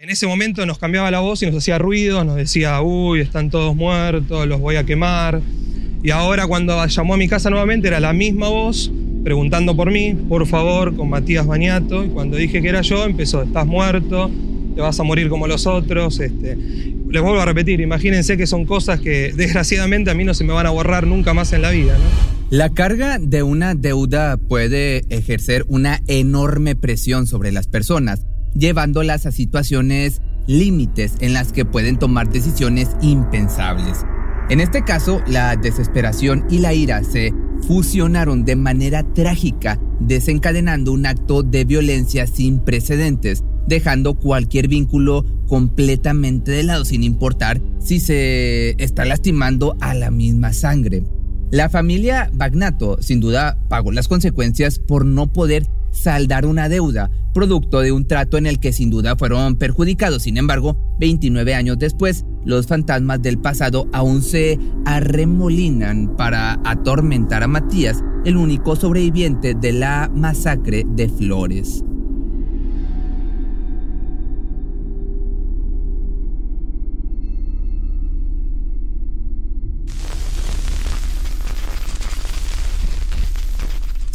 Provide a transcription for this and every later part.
En ese momento nos cambiaba la voz y nos hacía ruido, nos decía, uy, están todos muertos, los voy a quemar. Y ahora cuando llamó a mi casa nuevamente era la misma voz, preguntando por mí, por favor, con Matías Bañato. Y cuando dije que era yo, empezó, estás muerto, te vas a morir como los otros. Este. Les vuelvo a repetir, imagínense que son cosas que desgraciadamente a mí no se me van a borrar nunca más en la vida. La carga de una deuda puede ejercer una enorme presión sobre las personas llevándolas a situaciones límites en las que pueden tomar decisiones impensables. En este caso, la desesperación y la ira se fusionaron de manera trágica, desencadenando un acto de violencia sin precedentes, dejando cualquier vínculo completamente de lado, sin importar si se está lastimando a la misma sangre. La familia Bagnato sin duda pagó las consecuencias por no poder saldar una deuda, producto de un trato en el que sin duda fueron perjudicados. Sin embargo, 29 años después, los fantasmas del pasado aún se arremolinan para atormentar a Matías, el único sobreviviente de la masacre de Flores.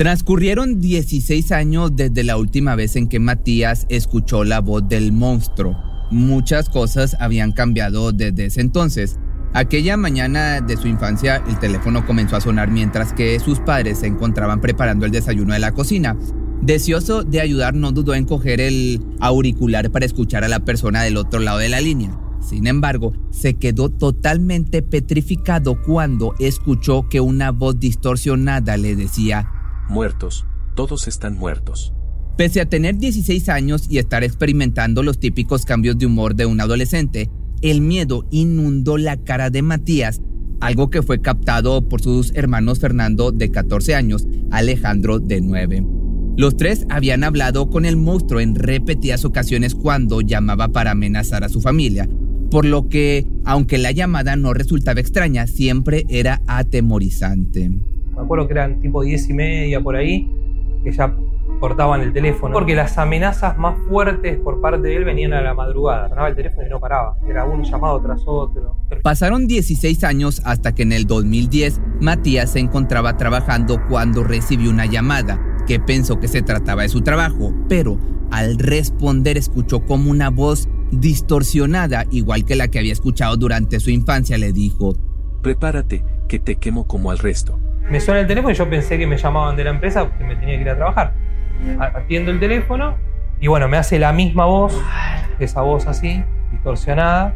Transcurrieron 16 años desde la última vez en que Matías escuchó la voz del monstruo. Muchas cosas habían cambiado desde ese entonces. Aquella mañana de su infancia el teléfono comenzó a sonar mientras que sus padres se encontraban preparando el desayuno de la cocina. Deseoso de ayudar no dudó en coger el auricular para escuchar a la persona del otro lado de la línea. Sin embargo, se quedó totalmente petrificado cuando escuchó que una voz distorsionada le decía Muertos, todos están muertos. Pese a tener 16 años y estar experimentando los típicos cambios de humor de un adolescente, el miedo inundó la cara de Matías, algo que fue captado por sus hermanos Fernando de 14 años, Alejandro de 9. Los tres habían hablado con el monstruo en repetidas ocasiones cuando llamaba para amenazar a su familia, por lo que, aunque la llamada no resultaba extraña, siempre era atemorizante me acuerdo que eran tipo 10 y media por ahí, que ya cortaban el teléfono. Porque las amenazas más fuertes por parte de él venían a la madrugada. Sonaba el teléfono y no paraba. Era un llamado tras otro. Pasaron 16 años hasta que en el 2010 Matías se encontraba trabajando cuando recibió una llamada que pensó que se trataba de su trabajo, pero al responder escuchó como una voz distorsionada, igual que la que había escuchado durante su infancia, le dijo, Prepárate, que te quemo como al resto. Me suena el teléfono y yo pensé que me llamaban de la empresa porque me tenía que ir a trabajar. Atiendo el teléfono y bueno, me hace la misma voz, esa voz así, distorsionada.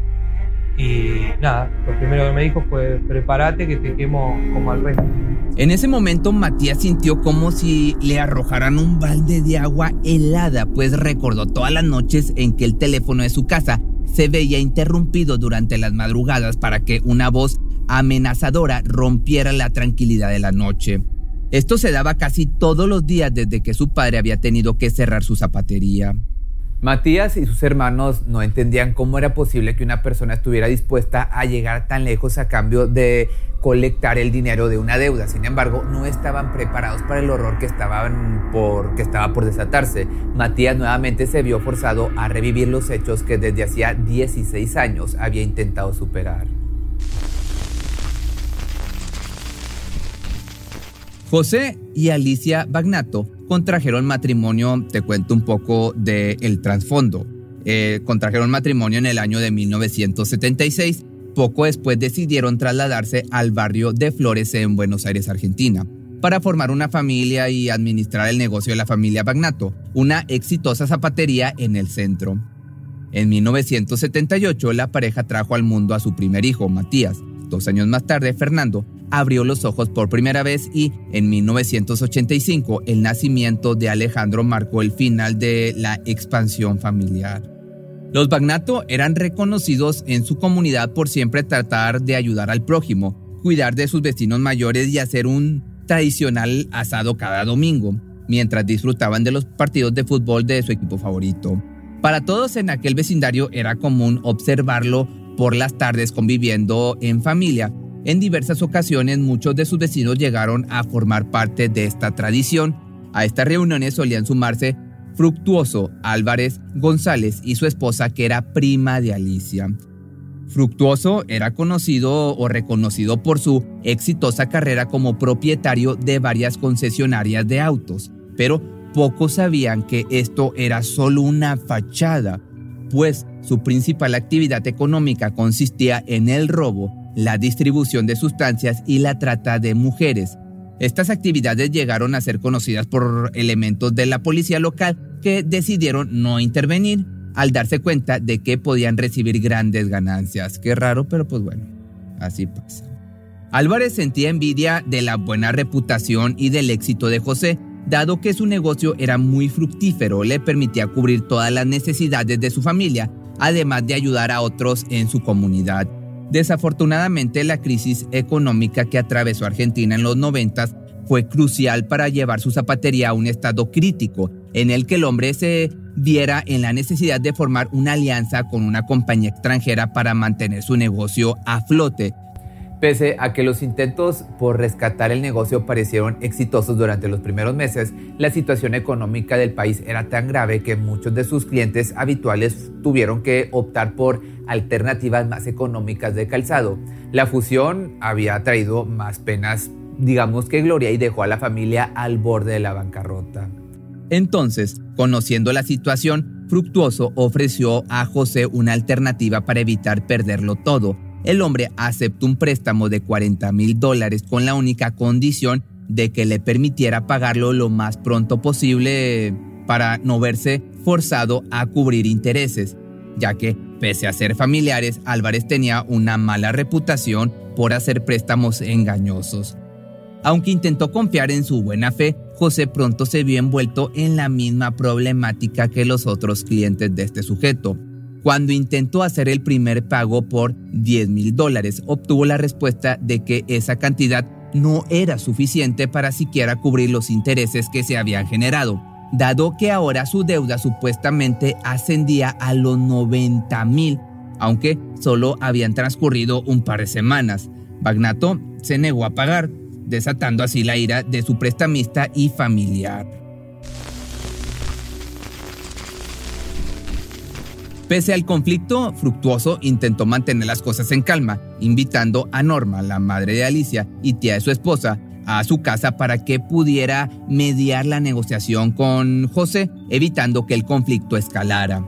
Y nada, lo primero que me dijo fue, prepárate que te quemo como al resto. En ese momento Matías sintió como si le arrojaran un balde de agua helada, pues recordó todas las noches en que el teléfono de su casa se veía interrumpido durante las madrugadas para que una voz amenazadora rompiera la tranquilidad de la noche. Esto se daba casi todos los días desde que su padre había tenido que cerrar su zapatería. Matías y sus hermanos no entendían cómo era posible que una persona estuviera dispuesta a llegar tan lejos a cambio de colectar el dinero de una deuda. Sin embargo, no estaban preparados para el horror que, estaban por, que estaba por desatarse. Matías nuevamente se vio forzado a revivir los hechos que desde hacía 16 años había intentado superar. José y Alicia Bagnato contrajeron matrimonio, te cuento un poco del el trasfondo. Eh, contrajeron matrimonio en el año de 1976. Poco después decidieron trasladarse al barrio de Flores en Buenos Aires, Argentina, para formar una familia y administrar el negocio de la familia Bagnato, una exitosa zapatería en el centro. En 1978 la pareja trajo al mundo a su primer hijo, Matías. Dos años más tarde, Fernando abrió los ojos por primera vez y en 1985 el nacimiento de Alejandro marcó el final de la expansión familiar. Los Bagnato eran reconocidos en su comunidad por siempre tratar de ayudar al prójimo, cuidar de sus vecinos mayores y hacer un tradicional asado cada domingo, mientras disfrutaban de los partidos de fútbol de su equipo favorito. Para todos en aquel vecindario era común observarlo por las tardes conviviendo en familia. En diversas ocasiones muchos de sus vecinos llegaron a formar parte de esta tradición. A estas reuniones solían sumarse Fructuoso Álvarez González y su esposa que era prima de Alicia. Fructuoso era conocido o reconocido por su exitosa carrera como propietario de varias concesionarias de autos, pero pocos sabían que esto era solo una fachada, pues su principal actividad económica consistía en el robo, la distribución de sustancias y la trata de mujeres. Estas actividades llegaron a ser conocidas por elementos de la policía local que decidieron no intervenir al darse cuenta de que podían recibir grandes ganancias. Qué raro, pero pues bueno, así pasa. Álvarez sentía envidia de la buena reputación y del éxito de José, dado que su negocio era muy fructífero, le permitía cubrir todas las necesidades de su familia, además de ayudar a otros en su comunidad. Desafortunadamente, la crisis económica que atravesó Argentina en los 90 fue crucial para llevar su zapatería a un estado crítico, en el que el hombre se viera en la necesidad de formar una alianza con una compañía extranjera para mantener su negocio a flote. Pese a que los intentos por rescatar el negocio parecieron exitosos durante los primeros meses, la situación económica del país era tan grave que muchos de sus clientes habituales tuvieron que optar por alternativas más económicas de calzado. La fusión había traído más penas, digamos que gloria, y dejó a la familia al borde de la bancarrota. Entonces, conociendo la situación, Fructuoso ofreció a José una alternativa para evitar perderlo todo el hombre aceptó un préstamo de 40 mil dólares con la única condición de que le permitiera pagarlo lo más pronto posible para no verse forzado a cubrir intereses, ya que, pese a ser familiares, Álvarez tenía una mala reputación por hacer préstamos engañosos. Aunque intentó confiar en su buena fe, José pronto se vio envuelto en la misma problemática que los otros clientes de este sujeto. Cuando intentó hacer el primer pago por 10 mil dólares, obtuvo la respuesta de que esa cantidad no era suficiente para siquiera cubrir los intereses que se habían generado, dado que ahora su deuda supuestamente ascendía a los 90 mil, aunque solo habían transcurrido un par de semanas. Bagnato se negó a pagar, desatando así la ira de su prestamista y familiar. Pese al conflicto, Fructuoso intentó mantener las cosas en calma, invitando a Norma, la madre de Alicia y tía de su esposa, a su casa para que pudiera mediar la negociación con José, evitando que el conflicto escalara.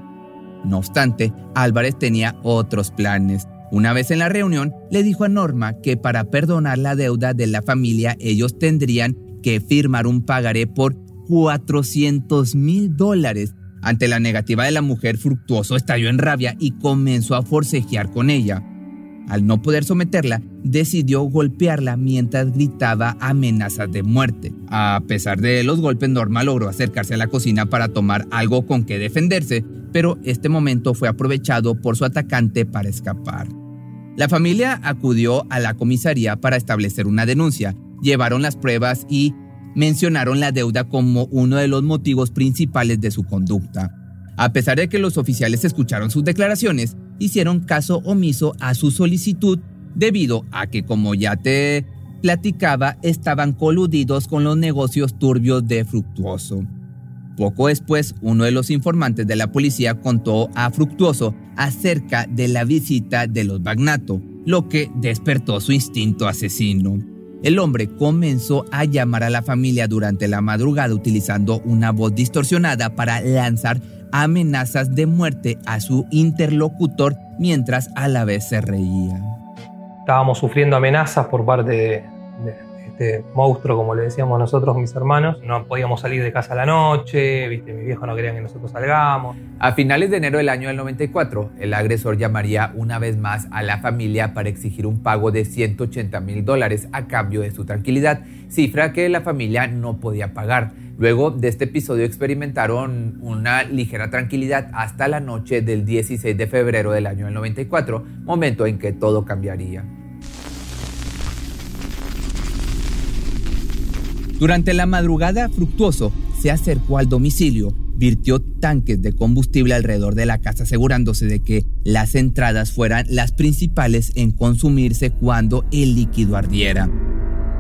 No obstante, Álvarez tenía otros planes. Una vez en la reunión, le dijo a Norma que para perdonar la deuda de la familia ellos tendrían que firmar un pagaré por 400 mil dólares ante la negativa de la mujer, Fructuoso estalló en rabia y comenzó a forcejear con ella. Al no poder someterla, decidió golpearla mientras gritaba amenazas de muerte. A pesar de los golpes, Norma logró acercarse a la cocina para tomar algo con que defenderse, pero este momento fue aprovechado por su atacante para escapar. La familia acudió a la comisaría para establecer una denuncia, llevaron las pruebas y mencionaron la deuda como uno de los motivos principales de su conducta. A pesar de que los oficiales escucharon sus declaraciones, hicieron caso omiso a su solicitud debido a que, como ya te platicaba, estaban coludidos con los negocios turbios de Fructuoso. Poco después, uno de los informantes de la policía contó a Fructuoso acerca de la visita de los Bagnato, lo que despertó su instinto asesino. El hombre comenzó a llamar a la familia durante la madrugada utilizando una voz distorsionada para lanzar amenazas de muerte a su interlocutor mientras a la vez se reía. Estábamos sufriendo amenazas por parte de, este monstruo, como le decíamos nosotros, mis hermanos. No podíamos salir de casa a la noche, ¿viste? mis viejos no querían que nosotros salgamos. A finales de enero del año del 94, el agresor llamaría una vez más a la familia para exigir un pago de 180 mil dólares a cambio de su tranquilidad, cifra que la familia no podía pagar. Luego de este episodio experimentaron una ligera tranquilidad hasta la noche del 16 de febrero del año 94, momento en que todo cambiaría. Durante la madrugada, Fructuoso se acercó al domicilio, virtió tanques de combustible alrededor de la casa asegurándose de que las entradas fueran las principales en consumirse cuando el líquido ardiera.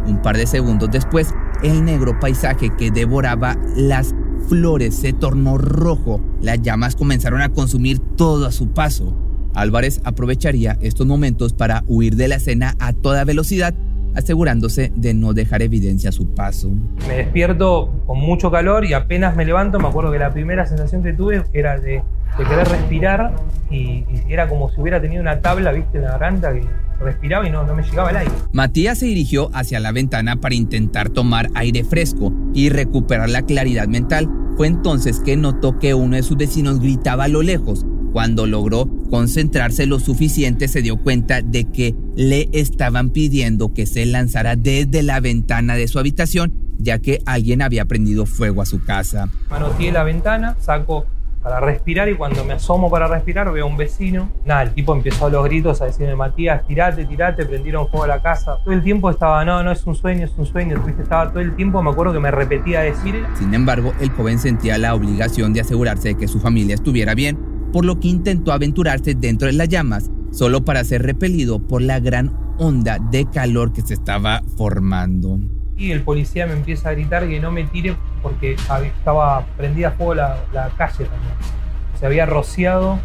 Un par de segundos después, el negro paisaje que devoraba las flores se tornó rojo. Las llamas comenzaron a consumir todo a su paso. Álvarez aprovecharía estos momentos para huir de la escena a toda velocidad asegurándose de no dejar evidencia a su paso. Me despierto con mucho calor y apenas me levanto, me acuerdo que la primera sensación que tuve era de, querer respirar y, era como si hubiera tenido una tabla, viste, en la garganta que respiraba y no, no me llegaba el aire. Matías se dirigió hacia la ventana para intentar tomar aire fresco y recuperar la claridad mental. Fue entonces que notó que uno de sus vecinos gritaba a lo lejos, cuando logró concentrarse lo suficiente se dio cuenta de que le estaban pidiendo que se lanzara desde la ventana de su habitación ya que alguien había prendido fuego a su casa. Manoteé la ventana, saco para respirar y cuando me asomo para respirar veo a un vecino. Nada, el tipo empezó a los gritos a decirme, Matías, tirate, tirate, prendieron fuego a la casa. Todo el tiempo estaba, no, no es un sueño, es un sueño. Estaba todo el tiempo, me acuerdo que me repetía decir. Sin embargo, el joven sentía la obligación de asegurarse de que su familia estuviera bien por lo que intentó aventurarse dentro de las llamas, solo para ser repelido por la gran onda de calor que se estaba formando. Y el policía me empieza a gritar que no me tire porque estaba prendida a fuego la, calle también. Se había rociado,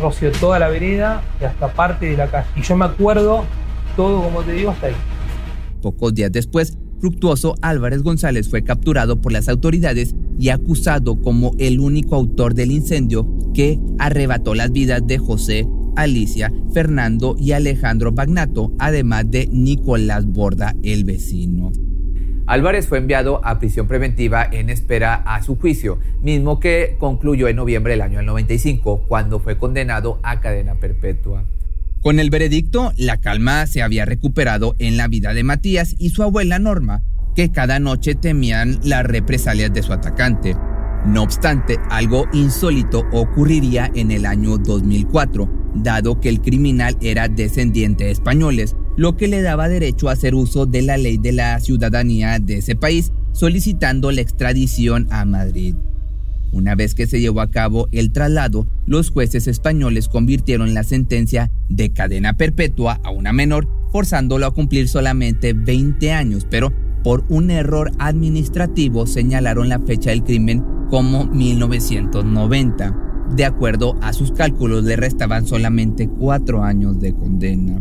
roció toda la vereda y hasta parte de la calle. Y yo me acuerdo todo, como te digo, hasta ahí. Pocos días después, Fructuoso Álvarez González fue capturado por las autoridades y acusado como el único autor del incendio que arrebató las vidas de José, Alicia, Fernando y Alejandro Bagnato, además de Nicolás Borda, el vecino. Álvarez fue enviado a prisión preventiva en espera a su juicio, mismo que concluyó en noviembre del año 95, cuando fue condenado a cadena perpetua. Con el veredicto, la calma se había recuperado en la vida de Matías y su abuela Norma, que cada noche temían las represalias de su atacante. No obstante, algo insólito ocurriría en el año 2004, dado que el criminal era descendiente de españoles, lo que le daba derecho a hacer uso de la ley de la ciudadanía de ese país, solicitando la extradición a Madrid. Una vez que se llevó a cabo el traslado, los jueces españoles convirtieron la sentencia de cadena perpetua a una menor, forzándolo a cumplir solamente 20 años, pero por un error administrativo señalaron la fecha del crimen como 1990. De acuerdo a sus cálculos, le restaban solamente cuatro años de condena.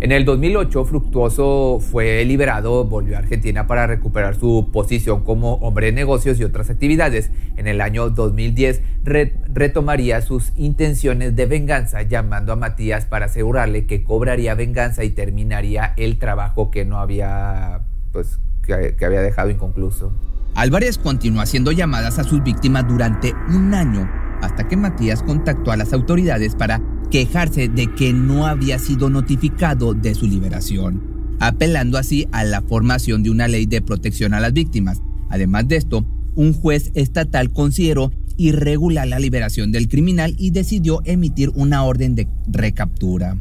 En el 2008, Fructuoso fue liberado, volvió a Argentina para recuperar su posición como hombre de negocios y otras actividades. En el año 2010 retomaría sus intenciones de venganza, llamando a Matías para asegurarle que cobraría venganza y terminaría el trabajo que no había, pues, que había dejado inconcluso. Álvarez continuó haciendo llamadas a sus víctimas durante un año, hasta que Matías contactó a las autoridades para quejarse de que no había sido notificado de su liberación, apelando así a la formación de una ley de protección a las víctimas. Además de esto, un juez estatal consideró irregular la liberación del criminal y decidió emitir una orden de recaptura.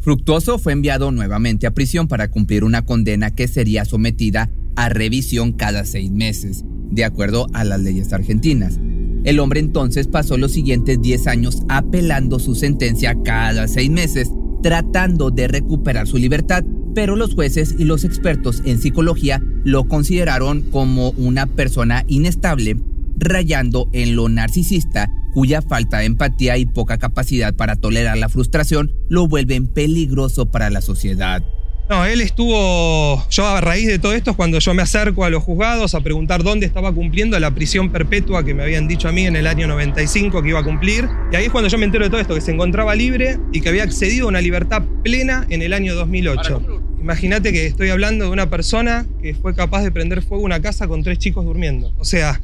Fructuoso fue enviado nuevamente a prisión para cumplir una condena que sería sometida a revisión cada seis meses, de acuerdo a las leyes argentinas. El hombre entonces pasó los siguientes 10 años apelando su sentencia cada seis meses, tratando de recuperar su libertad, pero los jueces y los expertos en psicología lo consideraron como una persona inestable, rayando en lo narcisista, cuya falta de empatía y poca capacidad para tolerar la frustración lo vuelven peligroso para la sociedad. No, él estuvo, yo a raíz de todo esto es cuando yo me acerco a los juzgados a preguntar dónde estaba cumpliendo la prisión perpetua que me habían dicho a mí en el año 95 que iba a cumplir. Y ahí es cuando yo me entero de todo esto, que se encontraba libre y que había accedido a una libertad plena en el año 2008. Imagínate que estoy hablando de una persona que fue capaz de prender fuego a una casa con tres chicos durmiendo. O sea,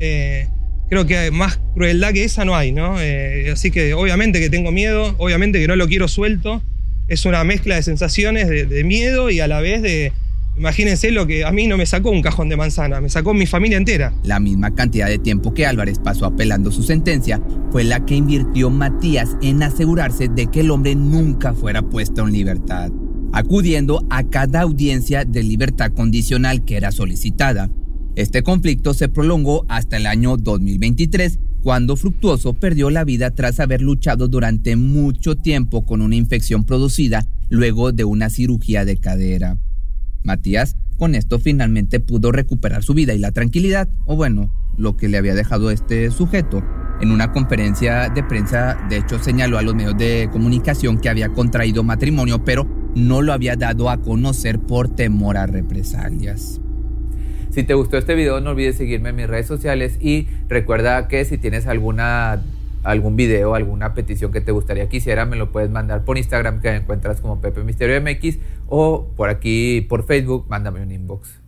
eh, creo que más crueldad que esa no hay, ¿no? Eh, así que obviamente que tengo miedo, obviamente que no lo quiero suelto es una mezcla de sensaciones de, miedo y a la vez de, Imagínense lo que a mí no me sacó un cajón de manzana, me sacó mi familia entera. La misma cantidad de tiempo que Álvarez pasó apelando su sentencia fue la que invirtió Matías en asegurarse de que el hombre nunca fuera puesto en libertad, acudiendo a cada audiencia de libertad condicional que era solicitada. Este conflicto se prolongó hasta el año 2023, cuando Fructuoso perdió la vida tras haber luchado durante mucho tiempo con una infección producida luego de una cirugía de cadera. Matías con esto finalmente pudo recuperar su vida y la tranquilidad, o bueno, lo que le había dejado este sujeto. En una conferencia de prensa, de hecho, señaló a los medios de comunicación que había contraído matrimonio, pero no lo había dado a conocer por temor a represalias. Si te gustó este video, no olvides seguirme en mis redes sociales y recuerda que si tienes alguna algún video, alguna petición que te gustaría que hiciera, me lo puedes mandar por Instagram que encuentras como Pepe Misterio MX o por aquí por Facebook, mándame un inbox.